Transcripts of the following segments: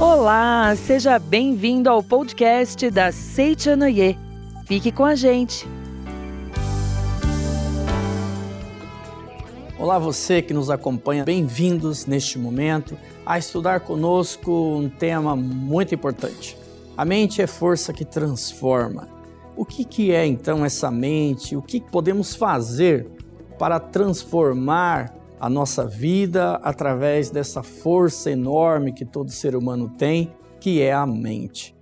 Olá, seja bem-vindo ao podcast da Seichanoye. Fique com a gente. Olá, você que nos acompanha, bem-vindos neste momento a estudar conosco um tema muito importante. A mente é força que transforma. O que, que é então essa mente? O que podemos fazer para transformar a nossa vida através dessa força enorme que todo ser humano tem, que é a mente.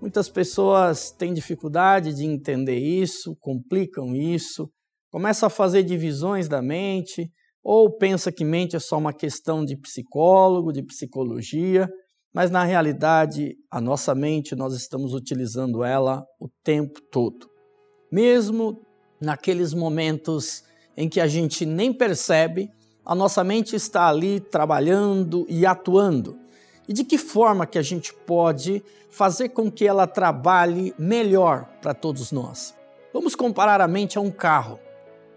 Muitas pessoas têm dificuldade de entender isso, complicam isso, começam a fazer divisões da mente, ou pensa que mente é só uma questão de psicólogo, de psicologia, mas na realidade a nossa mente nós estamos utilizando ela o tempo todo. Mesmo naqueles momentos em que a gente nem percebe, a nossa mente está ali trabalhando e atuando. E de que forma que a gente pode fazer com que ela trabalhe melhor para todos nós? Vamos comparar a mente a um carro.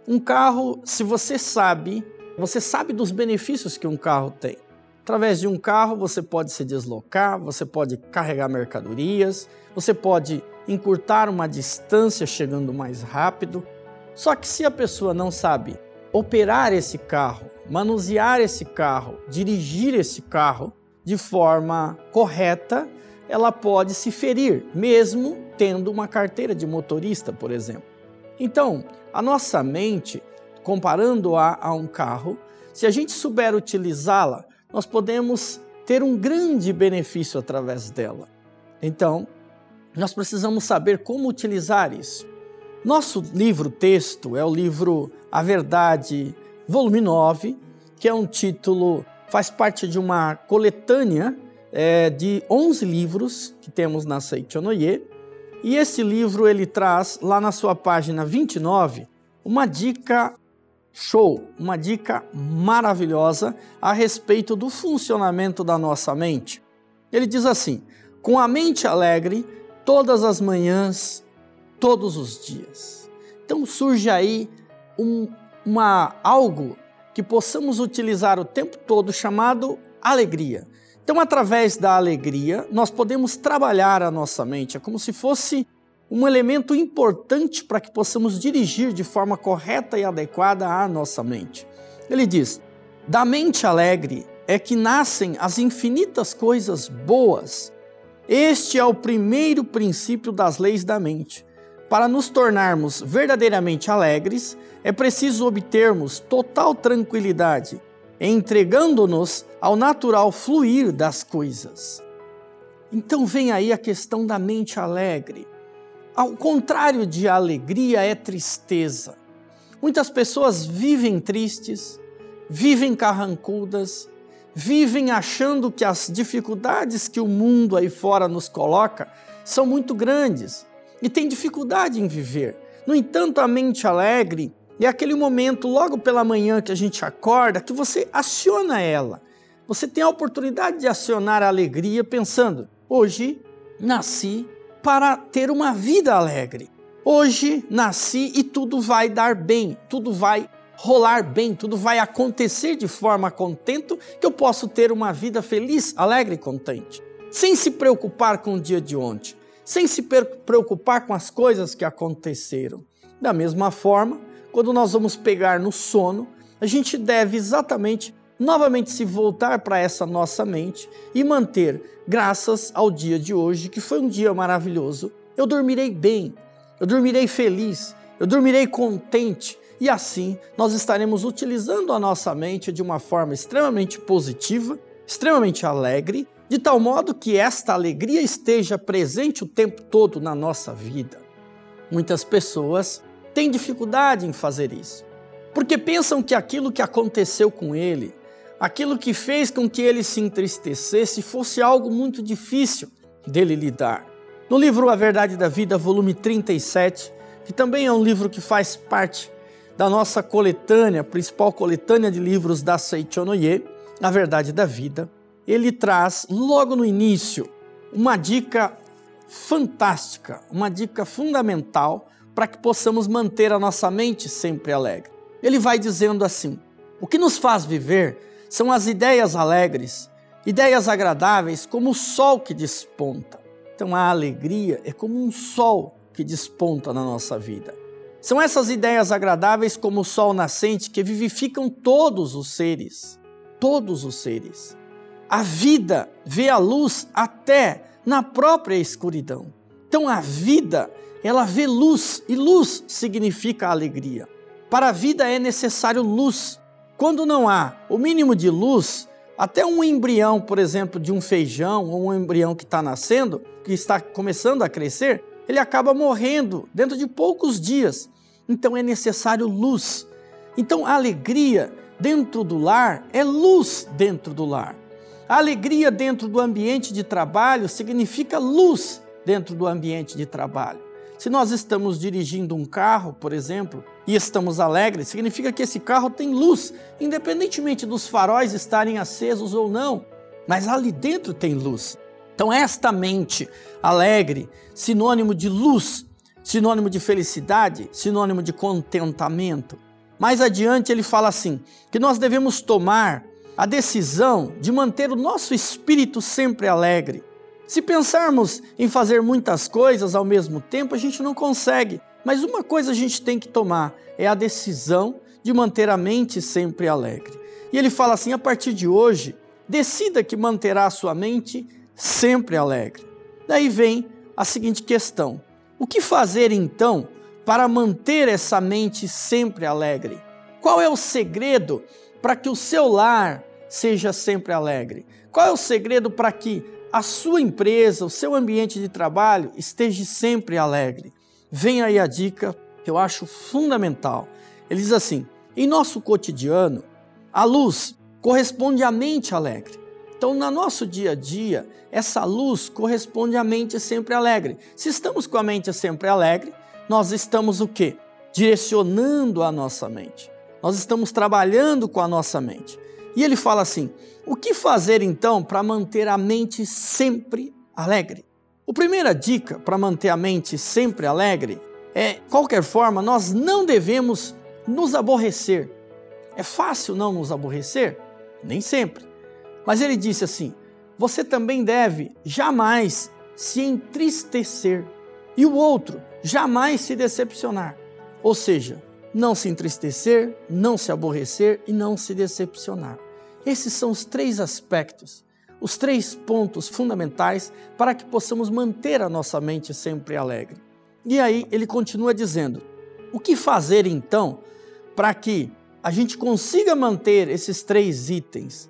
Um carro, se você sabe, você sabe dos benefícios que um carro tem. Através de um carro você pode se deslocar, você pode carregar mercadorias, você pode encurtar uma distância chegando mais rápido. Só que se a pessoa não sabe operar esse carro, manusear esse carro, dirigir esse carro de forma correta, ela pode se ferir, mesmo tendo uma carteira de motorista, por exemplo. Então, a nossa mente, comparando-a a um carro, se a gente souber utilizá-la, nós podemos ter um grande benefício através dela. Então, nós precisamos saber como utilizar isso. Nosso livro texto é o livro A Verdade, volume 9, que é um título, faz parte de uma coletânea é, de 11 livros que temos na Seichonoye. E esse livro ele traz lá na sua página 29 uma dica show, uma dica maravilhosa a respeito do funcionamento da nossa mente. Ele diz assim: com a mente alegre, todas as manhãs todos os dias. Então surge aí um, uma algo que possamos utilizar o tempo todo chamado alegria. Então, através da alegria, nós podemos trabalhar a nossa mente, é como se fosse um elemento importante para que possamos dirigir de forma correta e adequada a nossa mente. Ele diz: da mente alegre é que nascem as infinitas coisas boas. Este é o primeiro princípio das leis da mente. Para nos tornarmos verdadeiramente alegres, é preciso obtermos total tranquilidade, entregando-nos ao natural fluir das coisas. Então vem aí a questão da mente alegre. Ao contrário de alegria é tristeza. Muitas pessoas vivem tristes, vivem carrancudas, vivem achando que as dificuldades que o mundo aí fora nos coloca são muito grandes e tem dificuldade em viver. No entanto, a mente alegre é aquele momento logo pela manhã que a gente acorda que você aciona ela. Você tem a oportunidade de acionar a alegria pensando: hoje nasci para ter uma vida alegre. Hoje nasci e tudo vai dar bem, tudo vai rolar bem, tudo vai acontecer de forma contente que eu posso ter uma vida feliz, alegre e contente, sem se preocupar com o dia de ontem sem se preocupar com as coisas que aconteceram. Da mesma forma, quando nós vamos pegar no sono, a gente deve exatamente novamente se voltar para essa nossa mente e manter, graças ao dia de hoje, que foi um dia maravilhoso, eu dormirei bem, eu dormirei feliz, eu dormirei contente e assim nós estaremos utilizando a nossa mente de uma forma extremamente positiva, extremamente alegre de tal modo que esta alegria esteja presente o tempo todo na nossa vida. Muitas pessoas têm dificuldade em fazer isso, porque pensam que aquilo que aconteceu com ele, aquilo que fez com que ele se entristecesse, fosse algo muito difícil dele lidar. No livro A Verdade da Vida, volume 37, que também é um livro que faz parte da nossa coletânea, principal coletânea de livros da Seichonoye, A Verdade da Vida, ele traz logo no início uma dica fantástica, uma dica fundamental para que possamos manter a nossa mente sempre alegre. Ele vai dizendo assim: o que nos faz viver são as ideias alegres, ideias agradáveis, como o sol que desponta. Então a alegria é como um sol que desponta na nossa vida. São essas ideias agradáveis como o sol nascente que vivificam todos os seres, todos os seres. A vida vê a luz até na própria escuridão. Então a vida, ela vê luz e luz significa alegria. Para a vida é necessário luz. Quando não há o mínimo de luz, até um embrião, por exemplo, de um feijão ou um embrião que está nascendo, que está começando a crescer, ele acaba morrendo dentro de poucos dias. Então é necessário luz. Então a alegria dentro do lar é luz dentro do lar. A alegria dentro do ambiente de trabalho significa luz dentro do ambiente de trabalho. Se nós estamos dirigindo um carro, por exemplo, e estamos alegres, significa que esse carro tem luz, independentemente dos faróis estarem acesos ou não, mas ali dentro tem luz. Então, esta mente alegre, sinônimo de luz, sinônimo de felicidade, sinônimo de contentamento. Mais adiante, ele fala assim: que nós devemos tomar a decisão de manter o nosso espírito sempre alegre. Se pensarmos em fazer muitas coisas ao mesmo tempo, a gente não consegue. Mas uma coisa a gente tem que tomar é a decisão de manter a mente sempre alegre. E ele fala assim: a partir de hoje, decida que manterá a sua mente sempre alegre. Daí vem a seguinte questão: o que fazer então para manter essa mente sempre alegre? Qual é o segredo para que o seu lar seja sempre alegre? Qual é o segredo para que a sua empresa, o seu ambiente de trabalho esteja sempre alegre. Vem aí a dica que eu acho fundamental. Ele diz assim: em nosso cotidiano, a luz corresponde à mente alegre. Então, no nosso dia a dia, essa luz corresponde à mente sempre alegre. Se estamos com a mente sempre alegre, nós estamos o quê? Direcionando a nossa mente. Nós estamos trabalhando com a nossa mente. E ele fala assim: o que fazer então para manter a mente sempre alegre? A primeira dica para manter a mente sempre alegre é, de qualquer forma, nós não devemos nos aborrecer. É fácil não nos aborrecer? Nem sempre. Mas ele disse assim: você também deve jamais se entristecer e o outro jamais se decepcionar. Ou seja, não se entristecer, não se aborrecer e não se decepcionar. Esses são os três aspectos, os três pontos fundamentais para que possamos manter a nossa mente sempre alegre. E aí ele continua dizendo: o que fazer então para que a gente consiga manter esses três itens?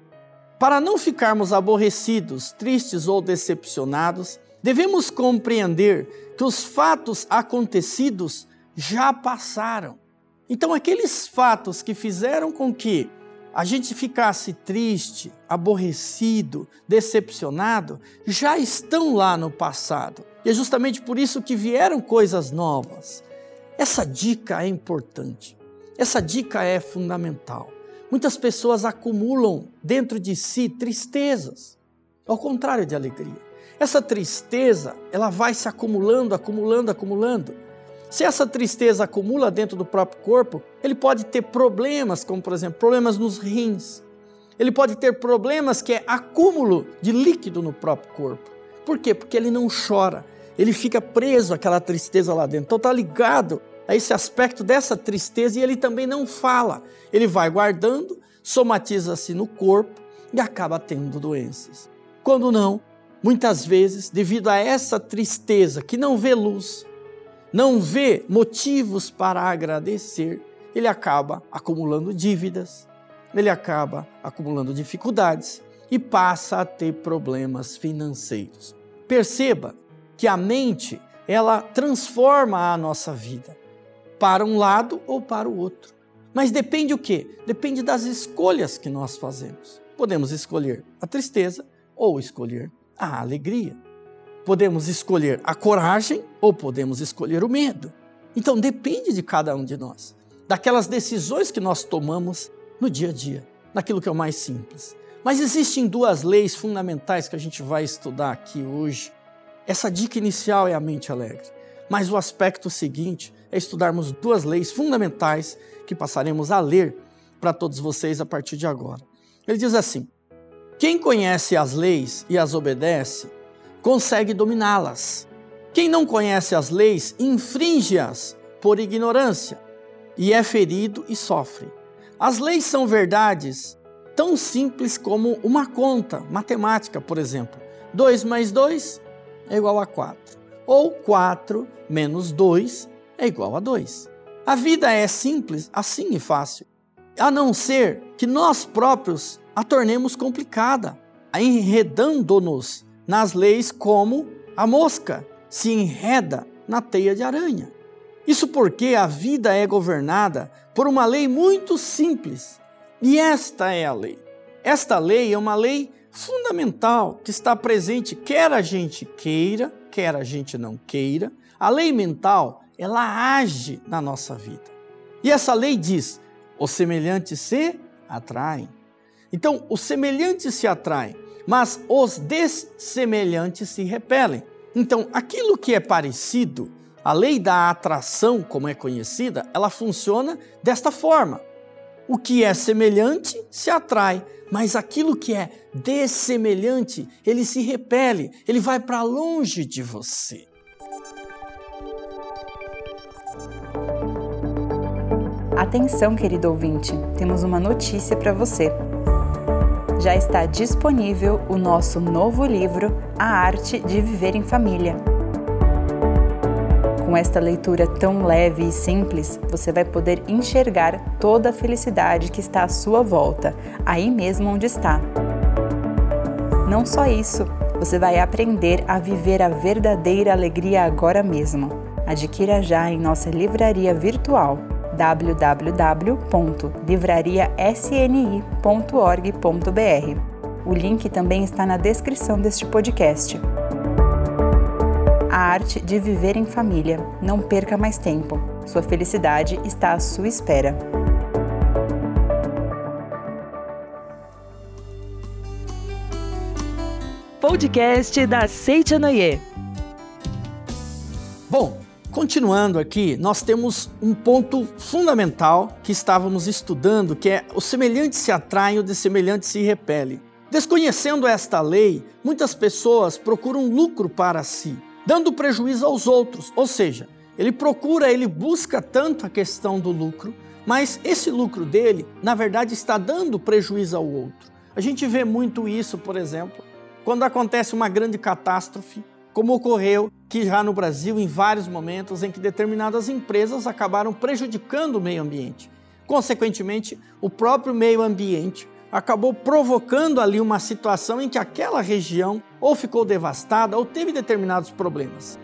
Para não ficarmos aborrecidos, tristes ou decepcionados, devemos compreender que os fatos acontecidos já passaram. Então, aqueles fatos que fizeram com que a gente ficasse triste, aborrecido, decepcionado, já estão lá no passado. E é justamente por isso que vieram coisas novas. Essa dica é importante. Essa dica é fundamental. Muitas pessoas acumulam dentro de si tristezas, ao contrário de alegria. Essa tristeza, ela vai se acumulando, acumulando, acumulando. Se essa tristeza acumula dentro do próprio corpo, ele pode ter problemas, como por exemplo, problemas nos rins. Ele pode ter problemas que é acúmulo de líquido no próprio corpo. Por quê? Porque ele não chora. Ele fica preso àquela tristeza lá dentro. Então está ligado a esse aspecto dessa tristeza e ele também não fala. Ele vai guardando, somatiza-se no corpo e acaba tendo doenças. Quando não, muitas vezes, devido a essa tristeza que não vê luz, não vê motivos para agradecer, ele acaba acumulando dívidas, ele acaba acumulando dificuldades e passa a ter problemas financeiros. Perceba que a mente, ela transforma a nossa vida para um lado ou para o outro. Mas depende o quê? Depende das escolhas que nós fazemos. Podemos escolher a tristeza ou escolher a alegria. Podemos escolher a coragem ou podemos escolher o medo. Então depende de cada um de nós, daquelas decisões que nós tomamos no dia a dia, naquilo que é o mais simples. Mas existem duas leis fundamentais que a gente vai estudar aqui hoje. Essa dica inicial é a mente alegre, mas o aspecto seguinte é estudarmos duas leis fundamentais que passaremos a ler para todos vocês a partir de agora. Ele diz assim: Quem conhece as leis e as obedece, consegue dominá-las. Quem não conhece as leis, infringe-as por ignorância e é ferido e sofre. As leis são verdades tão simples como uma conta matemática, por exemplo. 2 mais 2 é igual a 4. Ou 4 menos 2 é igual a 2. A vida é simples, assim e fácil, a não ser que nós próprios a tornemos complicada, enredando-nos nas leis como a mosca se enreda na teia de aranha. Isso porque a vida é governada por uma lei muito simples. E esta é a lei. Esta lei é uma lei fundamental que está presente, quer a gente queira, quer a gente não queira. A lei mental, ela age na nossa vida. E essa lei diz: os semelhantes se atraem. Então, os semelhantes se atraem, mas os dessemelhantes se repelem. Então, aquilo que é parecido, a lei da atração, como é conhecida, ela funciona desta forma. O que é semelhante se atrai, mas aquilo que é dessemelhante, ele se repele, ele vai para longe de você. Atenção, querido ouvinte, temos uma notícia para você já está disponível o nosso novo livro, A Arte de Viver em Família. Com esta leitura tão leve e simples, você vai poder enxergar toda a felicidade que está à sua volta, aí mesmo onde está. Não só isso, você vai aprender a viver a verdadeira alegria agora mesmo. Adquira já em nossa livraria virtual www.livrariasni.org.br. O link também está na descrição deste podcast. A arte de viver em família. Não perca mais tempo. Sua felicidade está à sua espera. Podcast da Seite Noyer. Bom, Continuando aqui, nós temos um ponto fundamental que estávamos estudando, que é o semelhante se atrai, o dessemelhante se repele. Desconhecendo esta lei, muitas pessoas procuram lucro para si, dando prejuízo aos outros. Ou seja, ele procura, ele busca tanto a questão do lucro, mas esse lucro dele, na verdade, está dando prejuízo ao outro. A gente vê muito isso, por exemplo, quando acontece uma grande catástrofe como ocorreu que já no Brasil em vários momentos em que determinadas empresas acabaram prejudicando o meio ambiente. Consequentemente, o próprio meio ambiente acabou provocando ali uma situação em que aquela região ou ficou devastada ou teve determinados problemas.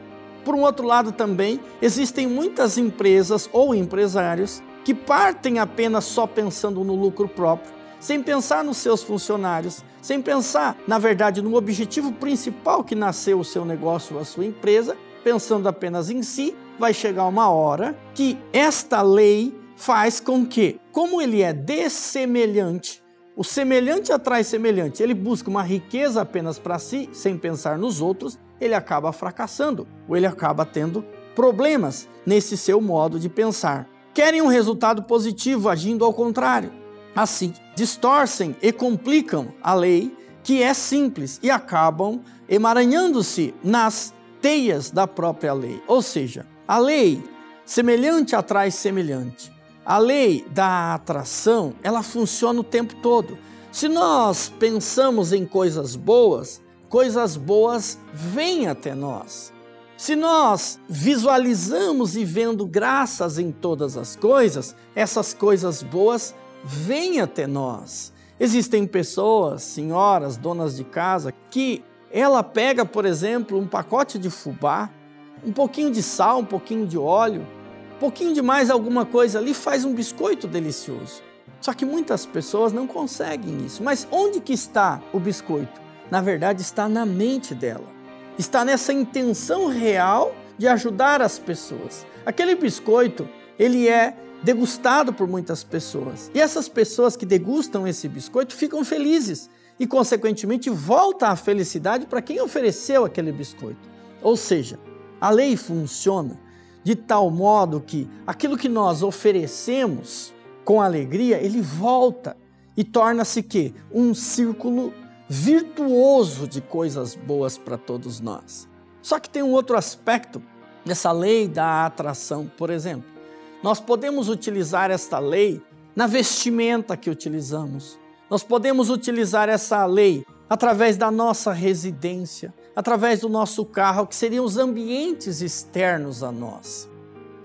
Por um outro lado, também existem muitas empresas ou empresários que partem apenas só pensando no lucro próprio sem pensar nos seus funcionários, sem pensar, na verdade, no objetivo principal que nasceu o seu negócio, a sua empresa, pensando apenas em si, vai chegar uma hora que esta lei faz com que, como ele é dessemelhante, o semelhante atrai semelhante, ele busca uma riqueza apenas para si, sem pensar nos outros, ele acaba fracassando, ou ele acaba tendo problemas nesse seu modo de pensar. Querem um resultado positivo agindo ao contrário. Assim, distorcem e complicam a lei, que é simples, e acabam emaranhando-se nas teias da própria lei. Ou seja, a lei semelhante atrai semelhante. A lei da atração, ela funciona o tempo todo. Se nós pensamos em coisas boas, coisas boas vêm até nós. Se nós visualizamos e vendo graças em todas as coisas, essas coisas boas vem até nós. Existem pessoas, senhoras, donas de casa, que ela pega, por exemplo, um pacote de fubá, um pouquinho de sal, um pouquinho de óleo, um pouquinho de mais alguma coisa ali, faz um biscoito delicioso. Só que muitas pessoas não conseguem isso. Mas onde que está o biscoito? Na verdade, está na mente dela. Está nessa intenção real de ajudar as pessoas. Aquele biscoito, ele é degustado por muitas pessoas. E essas pessoas que degustam esse biscoito ficam felizes e, consequentemente, volta a felicidade para quem ofereceu aquele biscoito. Ou seja, a lei funciona de tal modo que aquilo que nós oferecemos com alegria, ele volta e torna-se que um círculo virtuoso de coisas boas para todos nós. Só que tem um outro aspecto dessa lei da atração, por exemplo. Nós podemos utilizar esta lei na vestimenta que utilizamos. Nós podemos utilizar essa lei através da nossa residência, através do nosso carro, que seriam os ambientes externos a nós.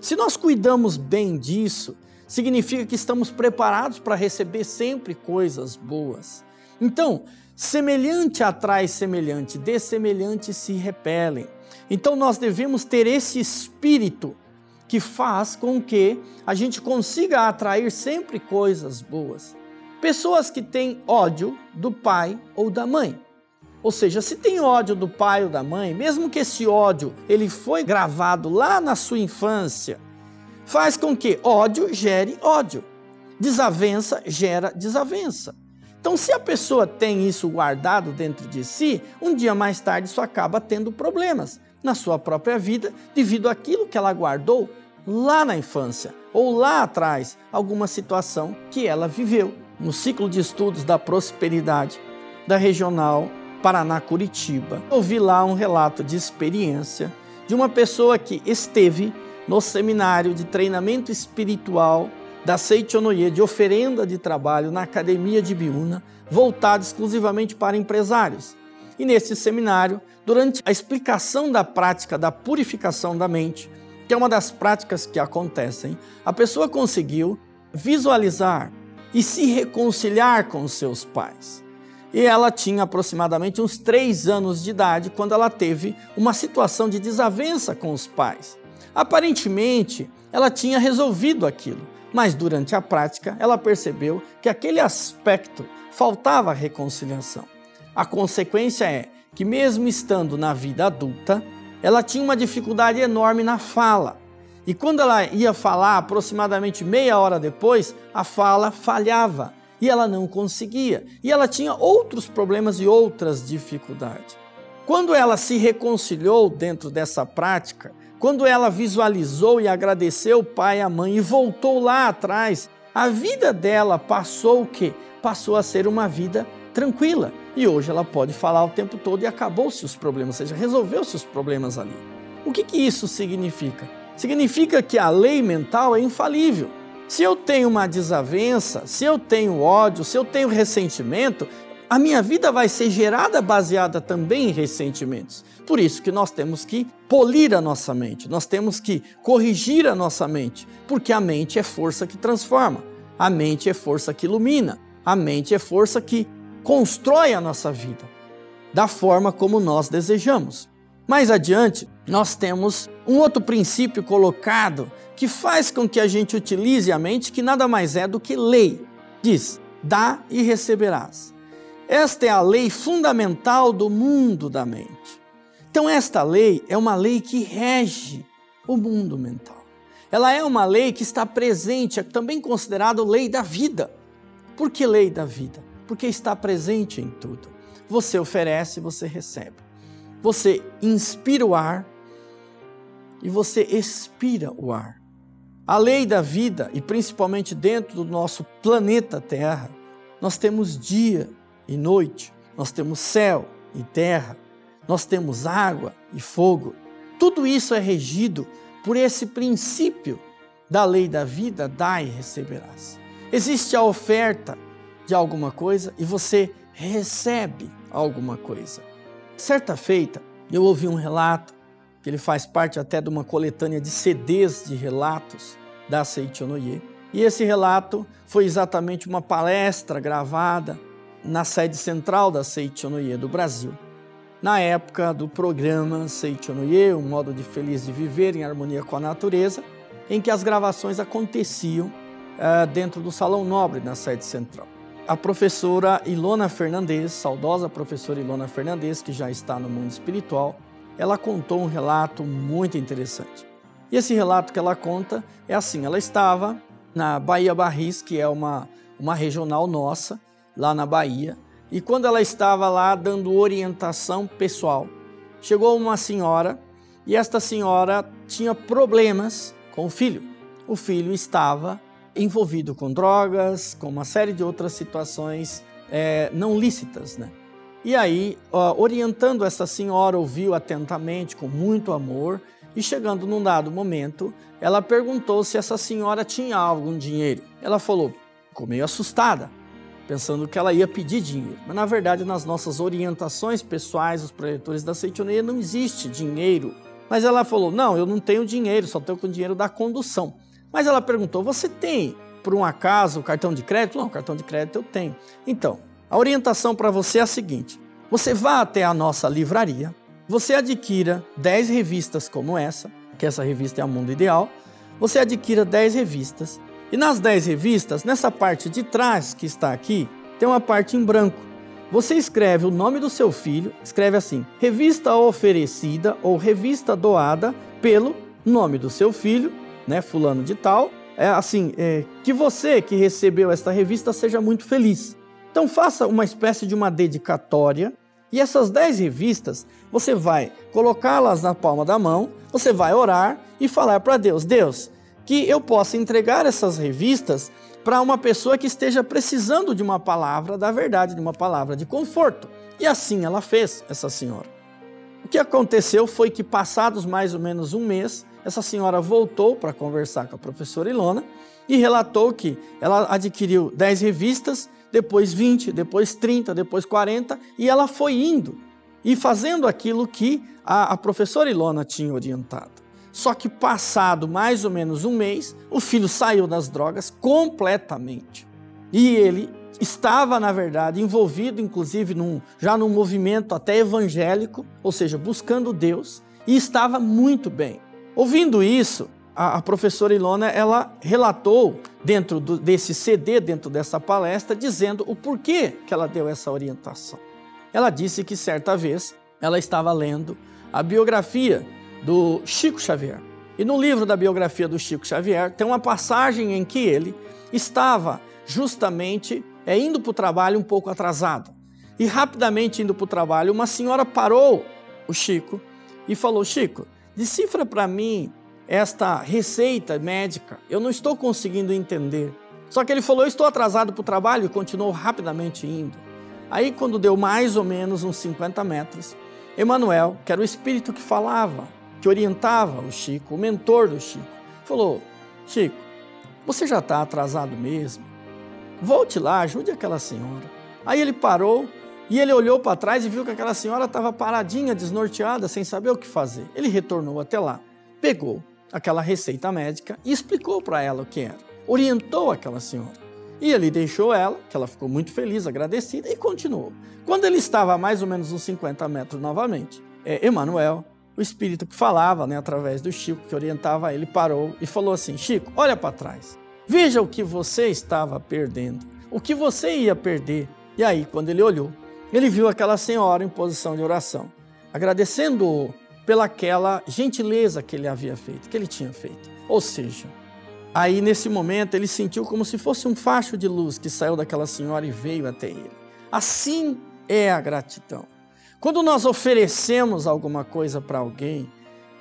Se nós cuidamos bem disso, significa que estamos preparados para receber sempre coisas boas. Então, semelhante atrai semelhante, dessemelhante se repelem. Então, nós devemos ter esse espírito que faz com que a gente consiga atrair sempre coisas boas. Pessoas que têm ódio do pai ou da mãe. Ou seja, se tem ódio do pai ou da mãe, mesmo que esse ódio ele foi gravado lá na sua infância, faz com que ódio gere ódio. Desavença gera desavença. Então, se a pessoa tem isso guardado dentro de si, um dia mais tarde isso acaba tendo problemas na sua própria vida devido àquilo que ela guardou lá na infância ou lá atrás, alguma situação que ela viveu. No ciclo de estudos da prosperidade da regional Paraná-Curitiba, ouvi lá um relato de experiência de uma pessoa que esteve no seminário de treinamento espiritual da Seichonoye de oferenda de trabalho na Academia de Biúna, voltado exclusivamente para empresários. E nesse seminário, durante a explicação da prática da purificação da mente, que é uma das práticas que acontecem, a pessoa conseguiu visualizar e se reconciliar com seus pais. E ela tinha aproximadamente uns três anos de idade quando ela teve uma situação de desavença com os pais. Aparentemente, ela tinha resolvido aquilo, mas durante a prática ela percebeu que aquele aspecto faltava reconciliação. A consequência é que, mesmo estando na vida adulta, ela tinha uma dificuldade enorme na fala. E quando ela ia falar, aproximadamente meia hora depois, a fala falhava e ela não conseguia. E ela tinha outros problemas e outras dificuldades. Quando ela se reconciliou dentro dessa prática, quando ela visualizou e agradeceu o pai e a mãe e voltou lá atrás, a vida dela passou o quê? Passou a ser uma vida tranquila. E hoje ela pode falar o tempo todo e acabou-se os problemas, ou seja, resolveu-se os problemas ali. O que, que isso significa? Significa que a lei mental é infalível. Se eu tenho uma desavença, se eu tenho ódio, se eu tenho ressentimento, a minha vida vai ser gerada baseada também em ressentimentos. Por isso que nós temos que polir a nossa mente, nós temos que corrigir a nossa mente, porque a mente é força que transforma, a mente é força que ilumina, a mente é força que constrói a nossa vida da forma como nós desejamos. Mais adiante, nós temos um outro princípio colocado que faz com que a gente utilize a mente, que nada mais é do que lei. Diz: dá e receberás. Esta é a lei fundamental do mundo da mente. Então, esta lei é uma lei que rege o mundo mental. Ela é uma lei que está presente, é também considerada lei da vida. Por que lei da vida? Porque está presente em tudo. Você oferece, você recebe. Você inspira o ar e você expira o ar. A lei da vida, e principalmente dentro do nosso planeta Terra, nós temos dia e noite, nós temos céu e terra, nós temos água e fogo. Tudo isso é regido por esse princípio da lei da vida, dá e receberás. Existe a oferta de alguma coisa e você recebe alguma coisa. Certa feita, eu ouvi um relato, que ele faz parte até de uma coletânea de CDs de relatos da Seichonoye. E esse relato foi exatamente uma palestra gravada na sede central da Seichonoye do Brasil. Na época do programa Seichonoye, um modo de feliz de viver em harmonia com a natureza, em que as gravações aconteciam uh, dentro do Salão Nobre na sede central. A professora Ilona Fernandes, saudosa professora Ilona Fernandes, que já está no mundo espiritual, ela contou um relato muito interessante. E esse relato que ela conta é assim: ela estava na Bahia Barris, que é uma, uma regional nossa, lá na Bahia. E quando ela estava lá dando orientação pessoal, chegou uma senhora e esta senhora tinha problemas com o filho. O filho estava envolvido com drogas, com uma série de outras situações é, não lícitas, né? E aí, ó, orientando essa senhora, ouviu atentamente, com muito amor, e chegando num dado momento, ela perguntou se essa senhora tinha algum dinheiro. Ela falou, ficou meio assustada, pensando que ela ia pedir dinheiro. Mas na verdade, nas nossas orientações pessoais, os proletores da Seitoneia, não existe dinheiro. Mas ela falou: Não, eu não tenho dinheiro, só tenho com dinheiro da condução. Mas ela perguntou: Você tem, por um acaso, cartão de crédito? Não, cartão de crédito eu tenho. Então, a orientação para você é a seguinte: você vá até a nossa livraria, você adquira 10 revistas como essa, que essa revista é a Mundo Ideal, você adquira 10 revistas e nas 10 revistas, nessa parte de trás que está aqui, tem uma parte em branco. Você escreve o nome do seu filho, escreve assim: revista oferecida ou revista doada pelo nome do seu filho, né, fulano de tal. É assim, é, que você que recebeu esta revista seja muito feliz. Então faça uma espécie de uma dedicatória e essas 10 revistas você vai colocá-las na palma da mão, você vai orar e falar para Deus: Deus, que eu possa entregar essas revistas para uma pessoa que esteja precisando de uma palavra da verdade, de uma palavra de conforto. E assim ela fez, essa senhora. O que aconteceu foi que, passados mais ou menos um mês, essa senhora voltou para conversar com a professora Ilona e relatou que ela adquiriu 10 revistas, depois 20, depois 30, depois 40, e ela foi indo e fazendo aquilo que a, a professora Ilona tinha orientado. Só que passado mais ou menos um mês, o filho saiu das drogas completamente. E ele estava, na verdade, envolvido, inclusive, num, já num movimento até evangélico, ou seja, buscando Deus, e estava muito bem. Ouvindo isso, a, a professora Ilona, ela relatou dentro do, desse CD, dentro dessa palestra, dizendo o porquê que ela deu essa orientação. Ela disse que certa vez ela estava lendo a biografia do Chico Xavier. E no livro da biografia do Chico Xavier tem uma passagem em que ele estava justamente é, indo para o trabalho um pouco atrasado. E rapidamente indo para o trabalho, uma senhora parou o Chico e falou: Chico, decifra para mim esta receita médica. Eu não estou conseguindo entender. Só que ele falou: Eu estou atrasado para o trabalho e continuou rapidamente indo. Aí, quando deu mais ou menos uns 50 metros, Emanuel, que era o espírito que falava que orientava o Chico, o mentor do Chico, falou: Chico, você já está atrasado mesmo. Volte lá, ajude aquela senhora. Aí ele parou e ele olhou para trás e viu que aquela senhora estava paradinha, desnorteada, sem saber o que fazer. Ele retornou até lá, pegou aquela receita médica e explicou para ela o que era. Orientou aquela senhora. E ele deixou ela, que ela ficou muito feliz, agradecida, e continuou. Quando ele estava a mais ou menos uns 50 metros novamente, é, Emanuel o espírito que falava, né, através do Chico, que orientava ele, parou e falou assim: Chico, olha para trás. Veja o que você estava perdendo, o que você ia perder. E aí, quando ele olhou, ele viu aquela senhora em posição de oração, agradecendo-o pelaquela gentileza que ele havia feito, que ele tinha feito. Ou seja, aí nesse momento ele sentiu como se fosse um facho de luz que saiu daquela senhora e veio até ele. Assim é a gratidão. Quando nós oferecemos alguma coisa para alguém,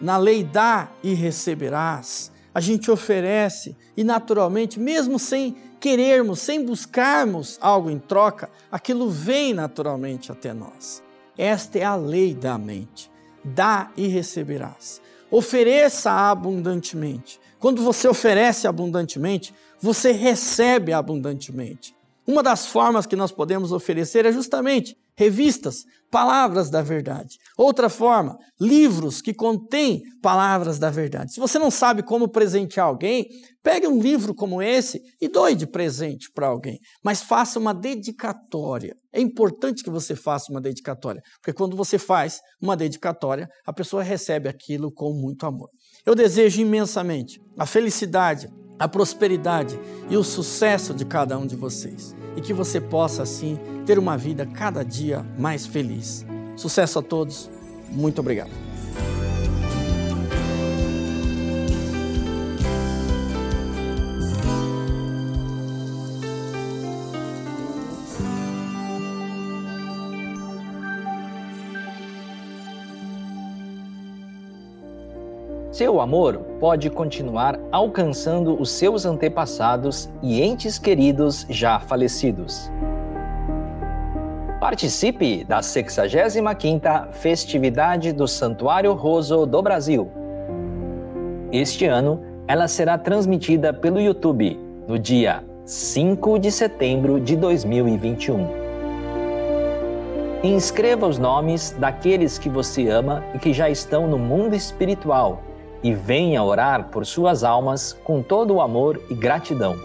na lei dá e receberás, a gente oferece e naturalmente, mesmo sem querermos, sem buscarmos algo em troca, aquilo vem naturalmente até nós. Esta é a lei da mente. Dá e receberás. Ofereça abundantemente. Quando você oferece abundantemente, você recebe abundantemente. Uma das formas que nós podemos oferecer é justamente revistas, palavras da verdade. Outra forma, livros que contêm palavras da verdade. Se você não sabe como presentear alguém, pegue um livro como esse e doe de presente para alguém. Mas faça uma dedicatória. É importante que você faça uma dedicatória, porque quando você faz uma dedicatória, a pessoa recebe aquilo com muito amor. Eu desejo imensamente a felicidade, a prosperidade e o sucesso de cada um de vocês e que você possa, assim, ter uma vida cada dia mais feliz. Sucesso a todos, muito obrigado. Seu amor pode continuar alcançando os seus antepassados e entes queridos já falecidos. Participe da 65ª Festividade do Santuário Roso do Brasil. Este ano, ela será transmitida pelo YouTube no dia 5 de setembro de 2021. Inscreva os nomes daqueles que você ama e que já estão no mundo espiritual e venha orar por suas almas com todo o amor e gratidão.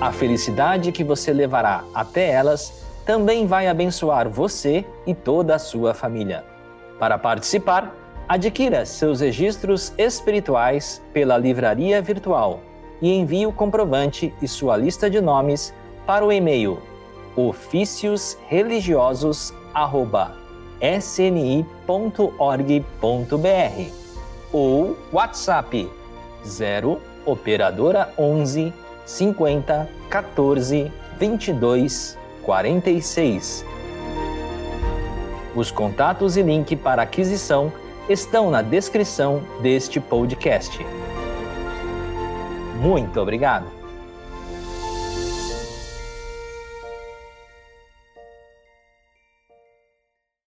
A felicidade que você levará até elas também vai abençoar você e toda a sua família. Para participar, adquira seus registros espirituais pela livraria virtual e envie o comprovante e sua lista de nomes para o e-mail oficiosreligiosos@sni.org.br ou WhatsApp 0 operadora 11 50 14 22 46. Os contatos e link para aquisição estão na descrição deste podcast. Muito obrigado!